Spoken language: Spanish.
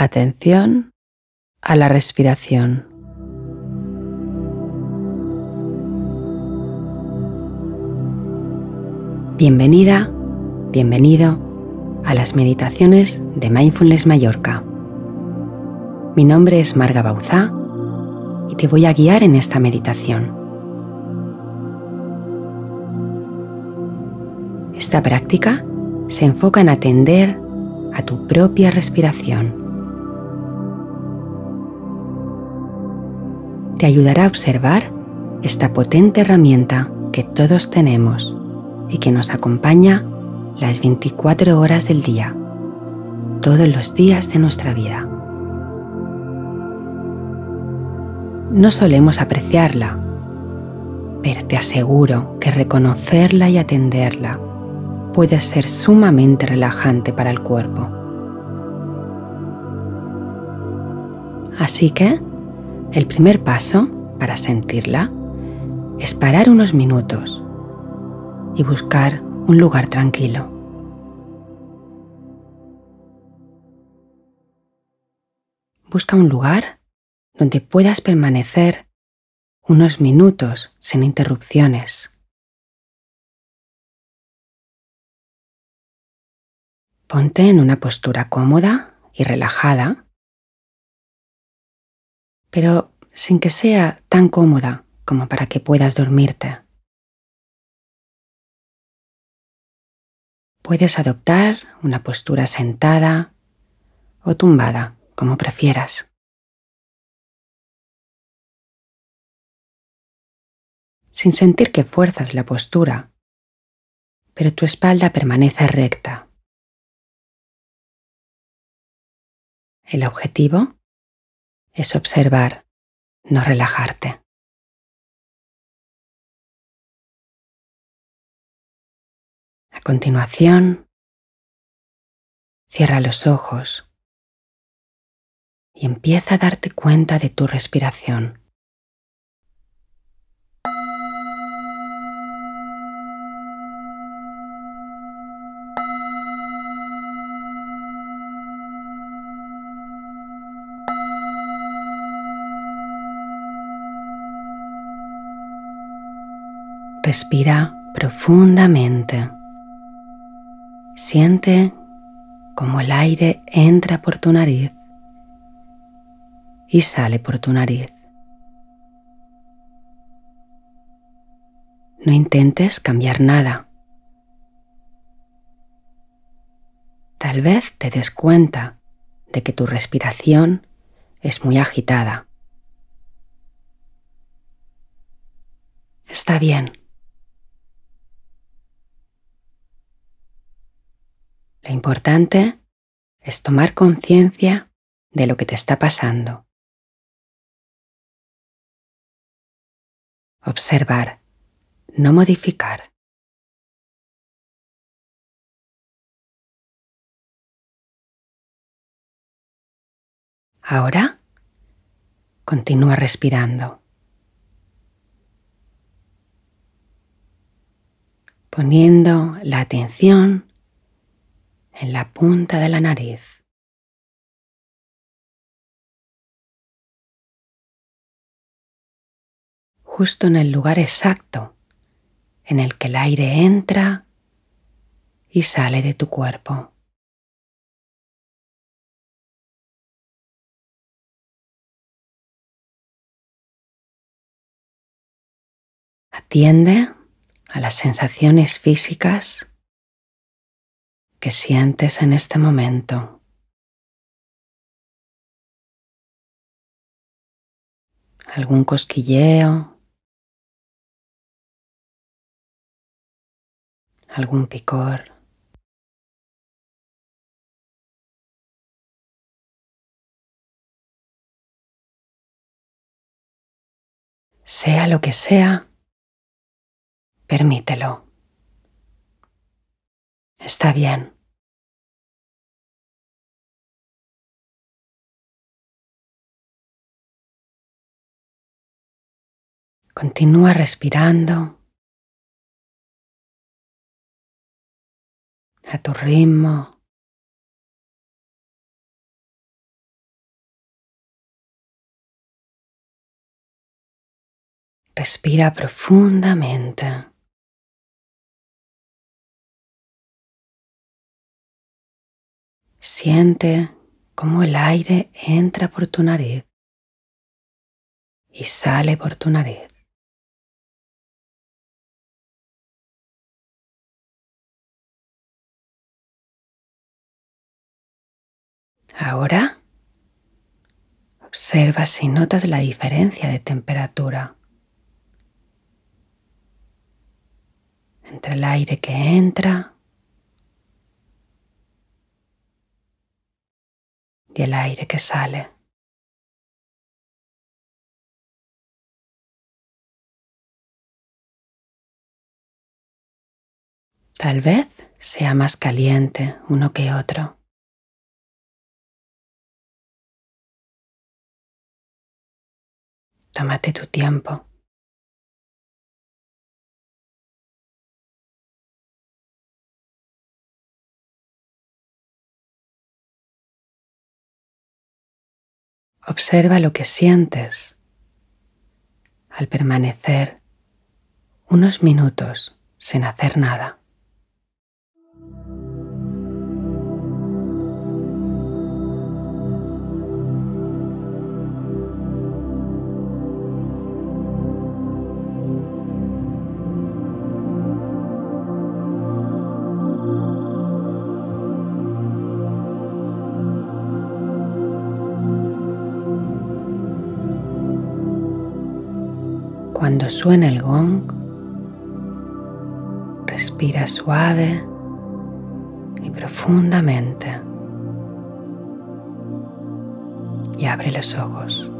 Atención a la respiración. Bienvenida, bienvenido a las meditaciones de Mindfulness Mallorca. Mi nombre es Marga Bauzá y te voy a guiar en esta meditación. Esta práctica se enfoca en atender a tu propia respiración. Te ayudará a observar esta potente herramienta que todos tenemos y que nos acompaña las 24 horas del día, todos los días de nuestra vida. No solemos apreciarla, pero te aseguro que reconocerla y atenderla puede ser sumamente relajante para el cuerpo. Así que el primer paso para sentirla es parar unos minutos y buscar un lugar tranquilo. Busca un lugar donde puedas permanecer unos minutos sin interrupciones. Ponte en una postura cómoda y relajada, pero sin que sea tan cómoda como para que puedas dormirte. Puedes adoptar una postura sentada o tumbada, como prefieras. Sin sentir que fuerzas la postura, pero tu espalda permanece recta. El objetivo es observar, no relajarte. A continuación, cierra los ojos y empieza a darte cuenta de tu respiración. Respira profundamente. Siente como el aire entra por tu nariz y sale por tu nariz. No intentes cambiar nada. Tal vez te des cuenta de que tu respiración es muy agitada. Está bien. Importante es tomar conciencia de lo que te está pasando. Observar, no modificar. Ahora continúa respirando. Poniendo la atención en la punta de la nariz. Justo en el lugar exacto en el que el aire entra y sale de tu cuerpo. Atiende a las sensaciones físicas que sientes en este momento. Algún cosquilleo, algún picor. Sea lo que sea, permítelo. Está bien. Continúa respirando a tu ritmo. Respira profundamente. Siente cómo el aire entra por tu nariz y sale por tu nariz. Ahora observa si notas la diferencia de temperatura entre el aire que entra y el aire que sale. Tal vez sea más caliente uno que otro. Tómate tu tiempo. Observa lo que sientes al permanecer unos minutos sin hacer nada. Cuando suene el gong, respira suave y profundamente y abre los ojos.